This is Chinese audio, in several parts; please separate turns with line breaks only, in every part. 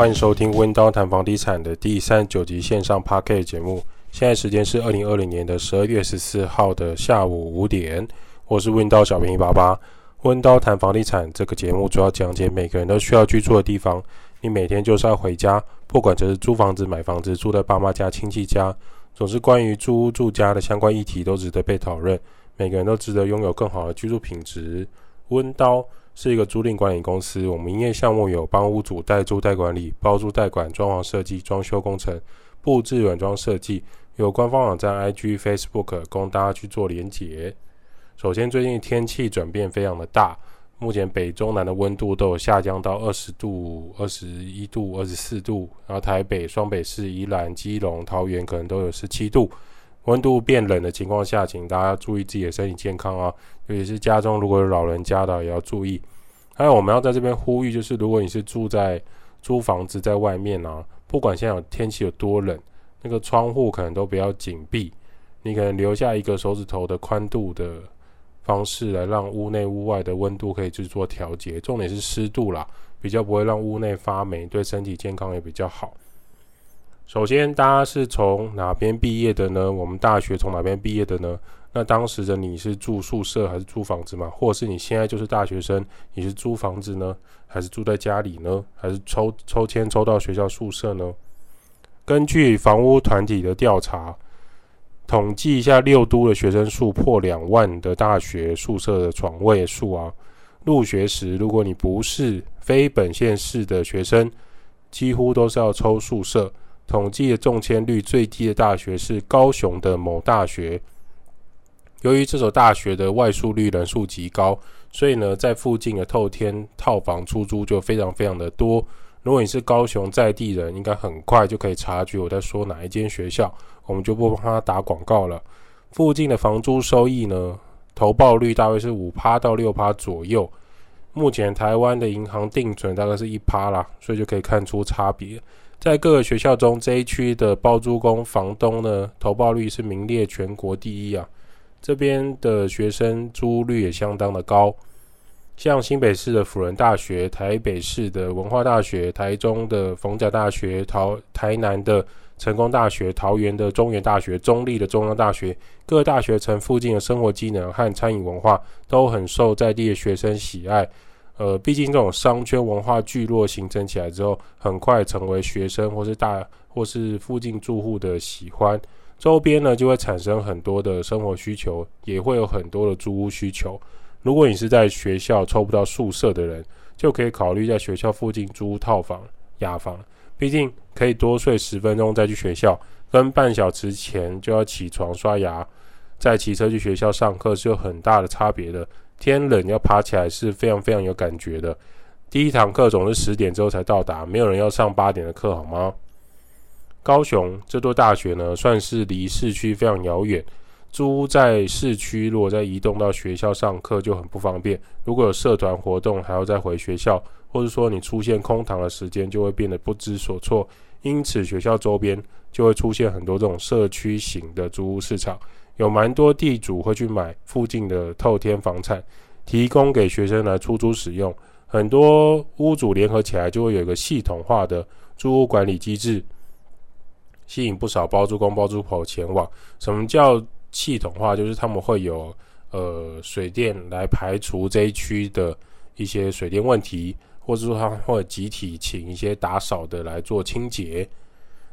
欢迎收听温刀谈房地产的第三十九集线上 Podcast 节目。现在时间是二零二零年的十二月十四号的下午五点。我是温刀小平一八八。温刀谈房地产这个节目主要讲解每个人都需要居住的地方。你每天就是要回家，不管这是租房子、买房子、住在爸妈家、亲戚家，总是关于租屋住家的相关议题都值得被讨论。每个人都值得拥有更好的居住品质。温刀是一个租赁管理公司，我们营业项目有帮屋主代租代管理、包租代管、装潢设计、装修工程、布置软装设计。有官方网站、IG、Facebook 供大家去做连结。首先，最近天气转变非常的大，目前北中南的温度都有下降到二十度、二十一度、二十四度，然后台北、双北市、宜兰、基隆、桃园可能都有十七度。温度变冷的情况下，请大家注意自己的身体健康啊，尤其是家中如果有老人家的也要注意。还有，我们要在这边呼吁，就是如果你是住在租房子在外面啊，不管现在有天气有多冷。那个窗户可能都不要紧闭，你可能留下一个手指头的宽度的方式来让屋内屋外的温度可以去做调节。重点是湿度啦，比较不会让屋内发霉，对身体健康也比较好。首先，大家是从哪边毕业的呢？我们大学从哪边毕业的呢？那当时的你是住宿舍还是租房子吗？或者是你现在就是大学生，你是租房子呢，还是住在家里呢？还是抽抽签抽到学校宿舍呢？根据房屋团体的调查，统计一下六都的学生数破两万的大学宿舍的床位数啊。入学时，如果你不是非本县市的学生，几乎都是要抽宿舍。统计的中签率最低的大学是高雄的某大学。由于这所大学的外宿率人数极高，所以呢，在附近的透天套房出租就非常非常的多。如果你是高雄在地人，应该很快就可以察觉我在说哪一间学校，我们就不帮他打广告了。附近的房租收益呢，投报率大约是五趴到六趴左右。目前台湾的银行定存大概是一趴啦，所以就可以看出差别。在各个学校中，这一区的包租公房东呢，投报率是名列全国第一啊。这边的学生租率也相当的高。像新北市的辅仁大学、台北市的文化大学、台中的逢甲大学、桃台南的成功大学、桃园的中原大学、中坜的中央大学，各大学城附近的生活机能和餐饮文化都很受在地的学生喜爱。呃，毕竟这种商圈文化聚落形成起来之后，很快成为学生或是大或是附近住户的喜欢，周边呢就会产生很多的生活需求，也会有很多的租屋需求。如果你是在学校抽不到宿舍的人，就可以考虑在学校附近租套房、雅房。毕竟可以多睡十分钟再去学校，跟半小时前就要起床刷牙，再骑车去学校上课是有很大的差别的。天冷要爬起来是非常非常有感觉的。第一堂课总是十点之后才到达，没有人要上八点的课，好吗？高雄这座大学呢，算是离市区非常遥远。租屋在市区，如果再移动到学校上课就很不方便。如果有社团活动，还要再回学校，或者说你出现空堂的时间，就会变得不知所措。因此，学校周边就会出现很多这种社区型的租屋市场，有蛮多地主会去买附近的透天房产，提供给学生来出租使用。很多屋主联合起来，就会有一个系统化的租屋管理机制，吸引不少包租公包租婆前往。什么叫？系统化就是他们会有呃水电来排除这一区的一些水电问题，或者说他们会集体请一些打扫的来做清洁，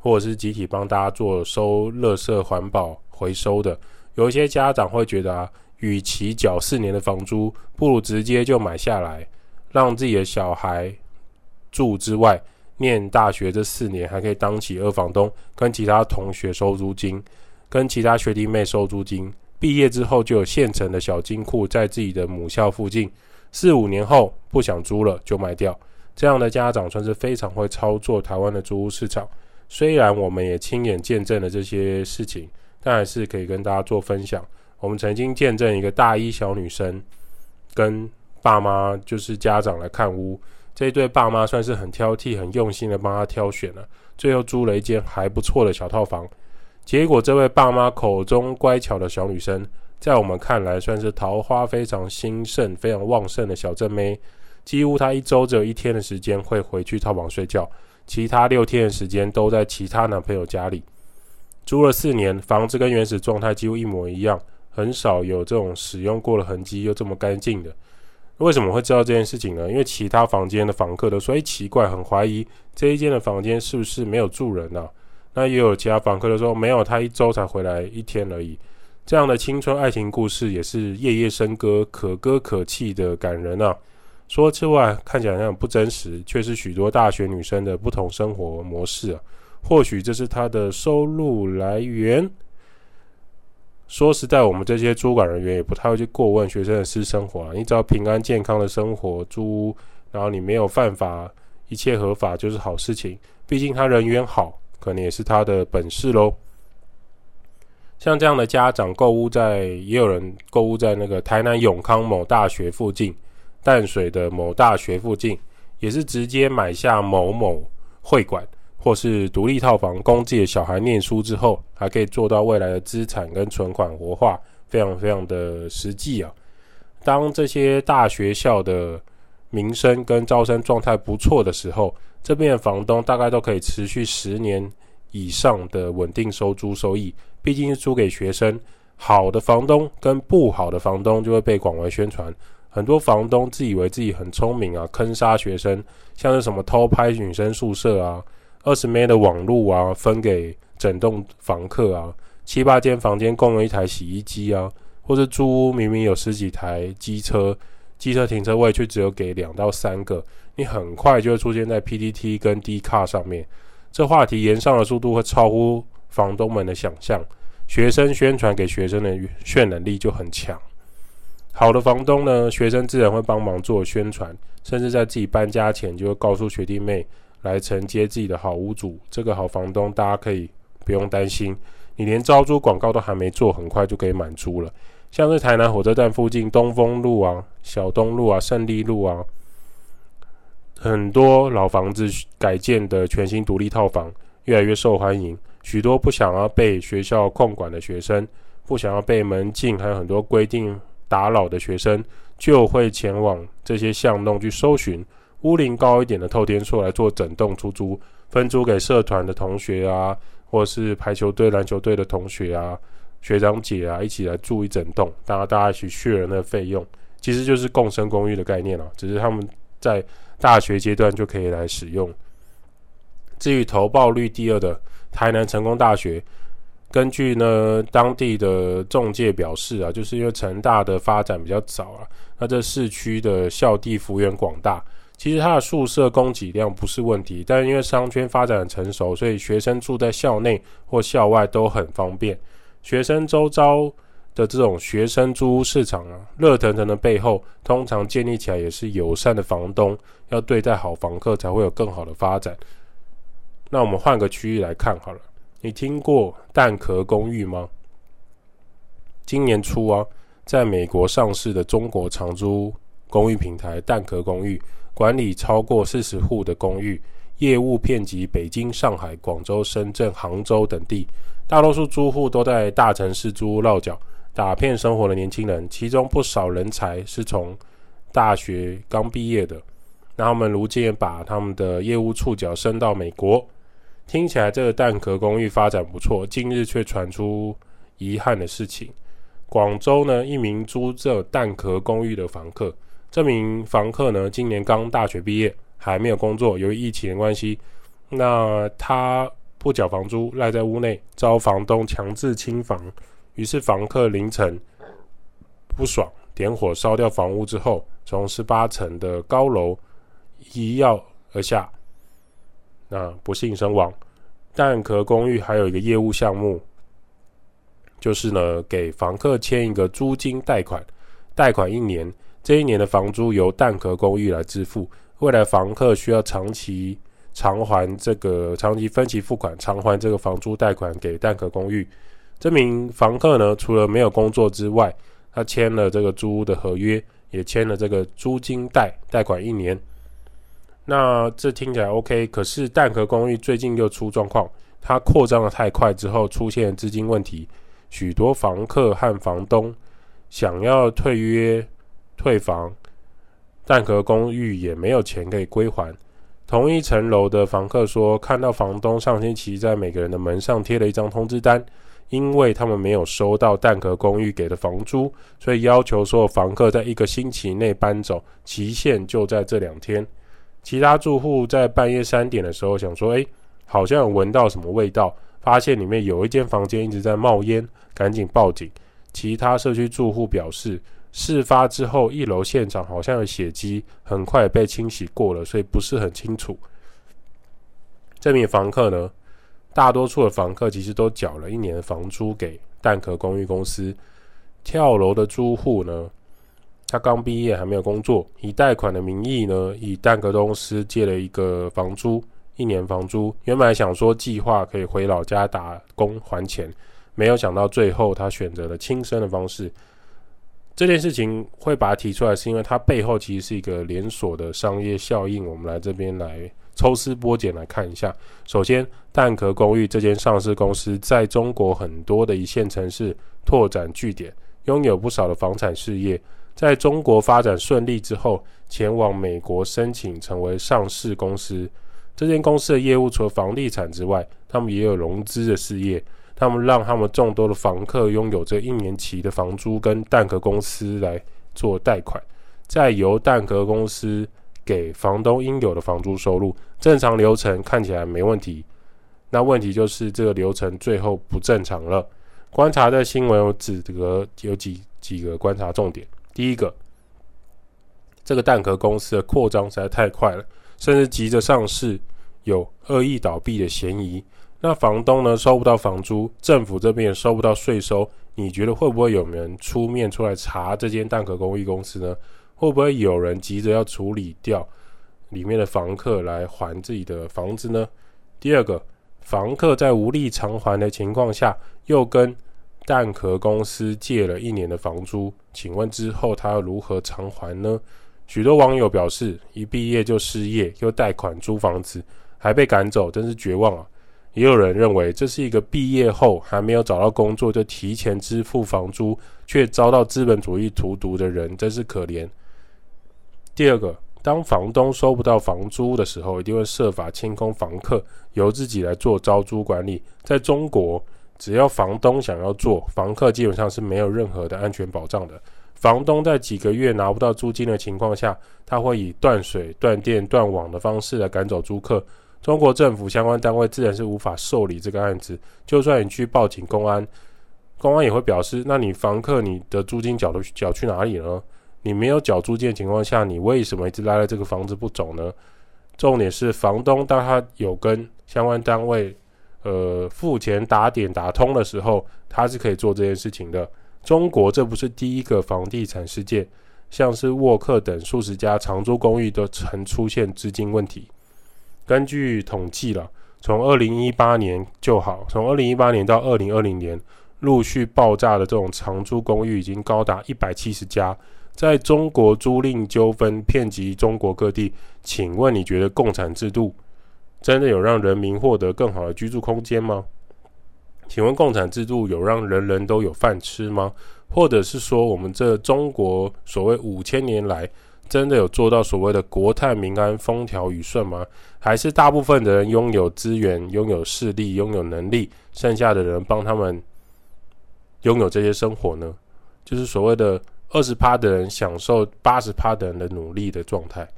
或者是集体帮大家做收垃圾环保回收的。有一些家长会觉得啊，与其缴四年的房租，不如直接就买下来，让自己的小孩住之外，念大学这四年还可以当起二房东，跟其他同学收租金。跟其他学弟妹收租金，毕业之后就有现成的小金库在自己的母校附近，四五年后不想租了就卖掉。这样的家长算是非常会操作台湾的租屋市场。虽然我们也亲眼见证了这些事情，但还是可以跟大家做分享。我们曾经见证一个大一小女生跟爸妈，就是家长来看屋，这一对爸妈算是很挑剔、很用心的帮她挑选了，最后租了一间还不错的小套房。结果，这位爸妈口中乖巧的小女生，在我们看来算是桃花非常兴盛、非常旺盛的小正妹。几乎她一周只有一天的时间会回去套房睡觉，其他六天的时间都在其他男朋友家里。租了四年，房子跟原始状态几乎一模一样，很少有这种使用过的痕迹又这么干净的。为什么会知道这件事情呢？因为其他房间的房客都说：“诶，奇怪，很怀疑这一间的房间是不是没有住人呢、啊？”那也有其他房客都说：“没有，他一周才回来一天而已。”这样的青春爱情故事也是夜夜笙歌，可歌可泣的感人啊！说之外，看起来很不真实，却是许多大学女生的不同生活模式啊。或许这是他的收入来源。说实在，我们这些主管人员也不太会去过问学生的私生活啊。你只要平安健康的生活，租屋，然后你没有犯法，一切合法就是好事情。毕竟他人缘好，可能也是他的本事喽。像这样的家长购物在，也有人购物在那个台南永康某大学附近，淡水的某大学附近，也是直接买下某某会馆。或是独立套房，供自己的小孩念书之后，还可以做到未来的资产跟存款活化，非常非常的实际啊。当这些大学校的名声跟招生状态不错的时候，这边的房东大概都可以持续十年以上的稳定收租收益。毕竟是租给学生，好的房东跟不好的房东就会被广为宣传。很多房东自以为自己很聪明啊，坑杀学生，像是什么偷拍女生宿舍啊。二十 M 的网路啊，分给整栋房客啊，七八间房间共用一台洗衣机啊，或者租屋明明有十几台机车，机车停车位却只有给两到三个，你很快就会出现在 PTT 跟 D 卡上面。这话题延上的速度会超乎房东们的想象，学生宣传给学生的渲染力就很强。好的房东呢，学生自然会帮忙做宣传，甚至在自己搬家前就会告诉学弟妹。来承接自己的好屋主，这个好房东，大家可以不用担心。你连招租广告都还没做，很快就可以满租了。像是台南火车站附近东风路啊、小东路啊、胜利路啊，很多老房子改建的全新独立套房，越来越受欢迎。许多不想要被学校控管的学生，不想要被门禁还有很多规定打扰的学生，就会前往这些巷弄去搜寻。屋龄高一点的透天厝来做整栋出租，分租给社团的同学啊，或是排球队、篮球队的同学啊、学长姐啊，一起来住一整栋，大家大家一起血人的费用，其实就是共生公寓的概念啊，只是他们在大学阶段就可以来使用。至于投报率第二的台南成功大学，根据呢当地的中介表示啊，就是因为成大的发展比较早啊，那这市区的校地幅员广大。其实它的宿舍供给量不是问题，但因为商圈发展成熟，所以学生住在校内或校外都很方便。学生周遭的这种学生租屋市场啊，热腾腾的背后，通常建立起来也是友善的房东，要对待好房客才会有更好的发展。那我们换个区域来看好了，你听过蛋壳公寓吗？今年初啊，在美国上市的中国长租公寓平台蛋壳公寓。管理超过四十户的公寓，业务遍及北京、上海、广州、深圳、杭州等地。大多数租户都在大城市租屋落脚，打拼生活的年轻人，其中不少人才是从大学刚毕业的。那他们如今把他们的业务触角伸到美国，听起来这个蛋壳公寓发展不错。近日却传出遗憾的事情：广州呢，一名租这蛋壳公寓的房客。这名房客呢，今年刚大学毕业，还没有工作。由于疫情的关系，那他不缴房租，赖在屋内，遭房东强制清房。于是房客凌晨不爽，点火烧掉房屋之后，从十八层的高楼一跃而下，那不幸身亡。蛋壳公寓还有一个业务项目，就是呢，给房客签一个租金贷款，贷款一年。这一年的房租由蛋壳公寓来支付，未来房客需要长期偿还这个长期分期付款，偿还这个房租贷款给蛋壳公寓。这名房客呢，除了没有工作之外，他签了这个租屋的合约，也签了这个租金贷贷款一年。那这听起来 OK，可是蛋壳公寓最近又出状况，它扩张的太快之后出现资金问题，许多房客和房东想要退约。退房，蛋壳公寓也没有钱可以归还，同一层楼的房客说，看到房东上星期在每个人的门上贴了一张通知单，因为他们没有收到蛋壳公寓给的房租，所以要求所有房客在一个星期内搬走，期限就在这两天。其他住户在半夜三点的时候想说：“诶，好像有闻到什么味道，发现里面有一间房间一直在冒烟，赶紧报警。”其他社区住户表示，事发之后一楼现场好像有血迹，很快被清洗过了，所以不是很清楚。这名房客呢，大多数的房客其实都缴了一年的房租给蛋壳公寓公司。跳楼的租户呢，他刚毕业还没有工作，以贷款的名义呢，以蛋壳公司借了一个房租，一年房租。原本想说计划可以回老家打工还钱，没有想到最后他选择了轻生的方式。这件事情会把它提出来，是因为它背后其实是一个连锁的商业效应。我们来这边来抽丝剥茧来看一下。首先，蛋壳公寓这间上市公司在中国很多的一线城市拓展据点，拥有不少的房产事业。在中国发展顺利之后，前往美国申请成为上市公司。这间公司的业务除了房地产之外，他们也有融资的事业。他们让他们众多的房客拥有这一年期的房租，跟蛋壳公司来做贷款，再由蛋壳公司给房东应有的房租收入。正常流程看起来没问题，那问题就是这个流程最后不正常了。观察的新闻有指责有几几个观察重点。第一个，这个蛋壳公司的扩张实在太快了，甚至急着上市，有恶意倒闭的嫌疑。那房东呢，收不到房租，政府这边也收不到税收，你觉得会不会有人出面出来查这间蛋壳公寓公司呢？会不会有人急着要处理掉里面的房客来还自己的房子呢？第二个，房客在无力偿还的情况下，又跟蛋壳公司借了一年的房租，请问之后他要如何偿还呢？许多网友表示，一毕业就失业，又贷款租房子，还被赶走，真是绝望啊！也有人认为，这是一个毕业后还没有找到工作就提前支付房租，却遭到资本主义荼毒的人，真是可怜。第二个，当房东收不到房租的时候，一定会设法清空房客，由自己来做招租管理。在中国，只要房东想要做，房客基本上是没有任何的安全保障的。房东在几个月拿不到租金的情况下，他会以断水、断电、断网的方式来赶走租客。中国政府相关单位自然是无法受理这个案子。就算你去报警，公安，公安也会表示：那你房客你的租金缴的缴去哪里呢？你没有缴租金的情况下，你为什么一直赖在这个房子不走呢？重点是房东当他有跟相关单位呃付钱打点打通的时候，他是可以做这件事情的。中国这不是第一个房地产事件，像是沃克等数十家长租公寓都曾出现资金问题。根据统计了，从二零一八年就好，从二零一八年到二零二零年，陆续爆炸的这种长租公寓已经高达一百七十家。在中国租赁纠纷遍及中国各地，请问你觉得共产制度真的有让人民获得更好的居住空间吗？请问共产制度有让人人都有饭吃吗？或者是说，我们这中国所谓五千年来，真的有做到所谓的国泰民安、风调雨顺吗？还是大部分的人拥有资源、拥有势力、拥有能力，剩下的人帮他们拥有这些生活呢？就是所谓的二十趴的人享受八十趴的人的努力的状态。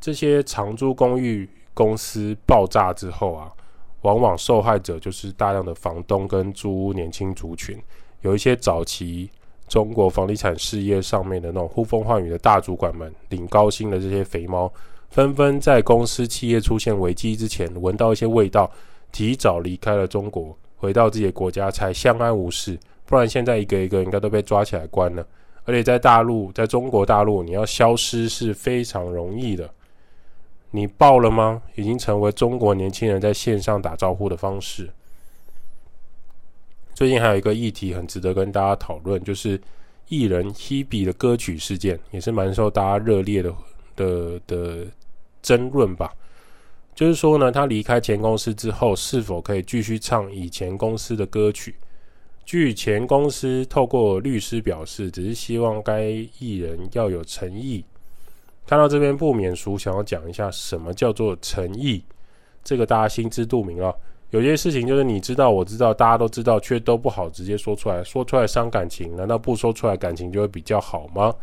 这些长租公寓公司爆炸之后啊，往往受害者就是大量的房东跟租屋年轻族群，有一些早期。中国房地产事业上面的那种呼风唤雨的大主管们，领高薪的这些肥猫，纷纷在公司企业出现危机之前，闻到一些味道，提早离开了中国，回到自己的国家才相安无事。不然现在一个一个应该都被抓起来关了。而且在大陆，在中国大陆，你要消失是非常容易的。你爆了吗？已经成为中国年轻人在线上打招呼的方式。最近还有一个议题很值得跟大家讨论，就是艺人 Hebe 的歌曲事件，也是蛮受大家热烈的的的争论吧。就是说呢，他离开前公司之后，是否可以继续唱以前公司的歌曲？据前公司透过律师表示，只是希望该艺人要有诚意，看到这边不免俗，想要讲一下什么叫做诚意，这个大家心知肚明啊。有些事情就是你知道，我知道，大家都知道，却都不好直接说出来，说出来伤感情，难道不说出来感情就会比较好吗？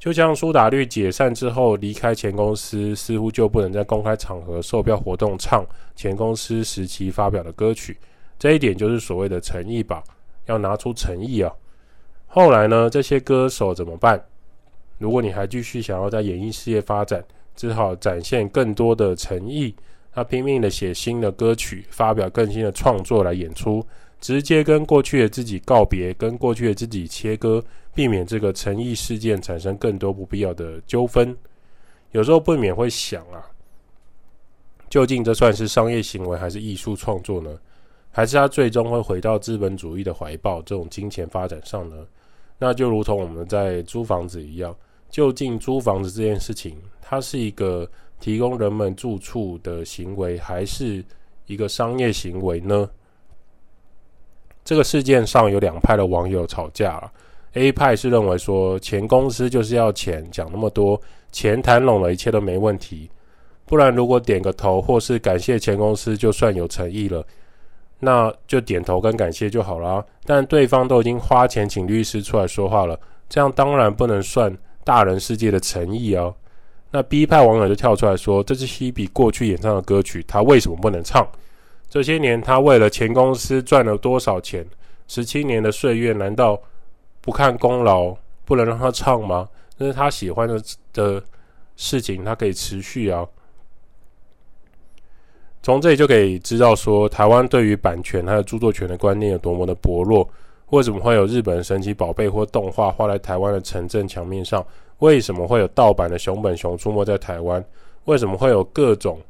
就像苏打绿解散之后离开前公司，似乎就不能在公开场合售票活动唱前公司时期发表的歌曲，这一点就是所谓的诚意吧，要拿出诚意啊。后来呢，这些歌手怎么办？如果你还继续想要在演艺事业发展，只好展现更多的诚意。他拼命的写新的歌曲，发表更新的创作来演出，直接跟过去的自己告别，跟过去的自己切割，避免这个诚意事件产生更多不必要的纠纷。有时候不免会想啊，究竟这算是商业行为还是艺术创作呢？还是他最终会回到资本主义的怀抱，这种金钱发展上呢？那就如同我们在租房子一样，究竟租房子这件事情，它是一个提供人们住处的行为，还是一个商业行为呢？这个事件上有两派的网友吵架了。A 派是认为说，前公司就是要钱，讲那么多，钱谈拢了，一切都没问题。不然如果点个头或是感谢前公司，就算有诚意了，那就点头跟感谢就好了。但对方都已经花钱请律师出来说话了，这样当然不能算大人世界的诚意哦。那 B 派网友就跳出来说：“这是希比过去演唱的歌曲，他为什么不能唱？这些年他为了前公司赚了多少钱？十七年的岁月，难道不看功劳，不能让他唱吗？这是他喜欢的的事情，他可以持续啊。从这里就可以知道说，台湾对于版权还有著作权的观念有多么的薄弱。为什么会有日本神奇宝贝或动画画在台湾的城镇墙面上？”为什么会有盗版的熊本熊出没在台湾？为什么会有各种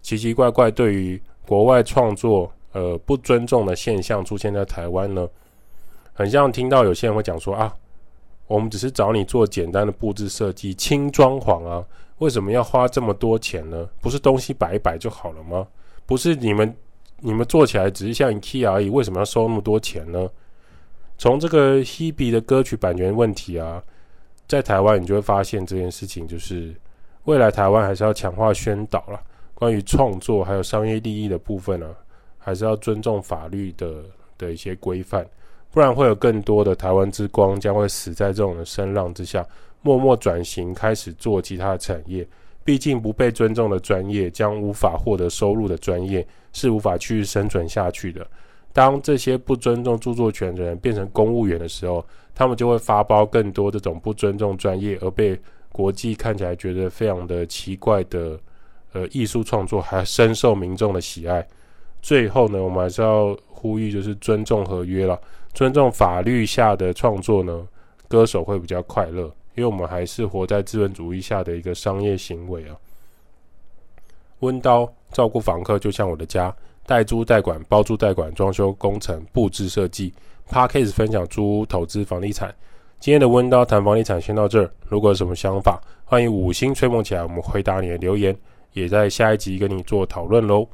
奇奇怪怪对于国外创作呃不尊重的现象出现在台湾呢？很像听到有些人会讲说啊，我们只是找你做简单的布置设计、轻装潢啊，为什么要花这么多钱呢？不是东西摆一摆就好了吗？不是你们你们做起来只是像 IKEA 而已，为什么要收那么多钱呢？从这个 Hebe 的歌曲版权问题啊。在台湾，你就会发现这件事情，就是未来台湾还是要强化宣导了。关于创作还有商业利益的部分呢、还是要尊重法律的的一些规范，不然会有更多的台湾之光将会死在这种的声浪之下，默默转型开始做其他的产业。毕竟不被尊重的专业，将无法获得收入的专业，是无法去生存下去的。当这些不尊重著作权的人变成公务员的时候，他们就会发包更多这种不尊重专业而被国际看起来觉得非常的奇怪的呃艺术创作，还深受民众的喜爱。最后呢，我们还是要呼吁，就是尊重合约了，尊重法律下的创作呢，歌手会比较快乐，因为我们还是活在资本主义下的一个商业行为啊。温刀照顾房客，就像我的家。代租代管、包租代管、装修工程、布置设计。Podcast 分享租屋投资房地产。今天的温刀谈房地产先到这儿。如果有什么想法，欢迎五星吹捧起来，我们回答你的留言，也在下一集跟你做讨论喽。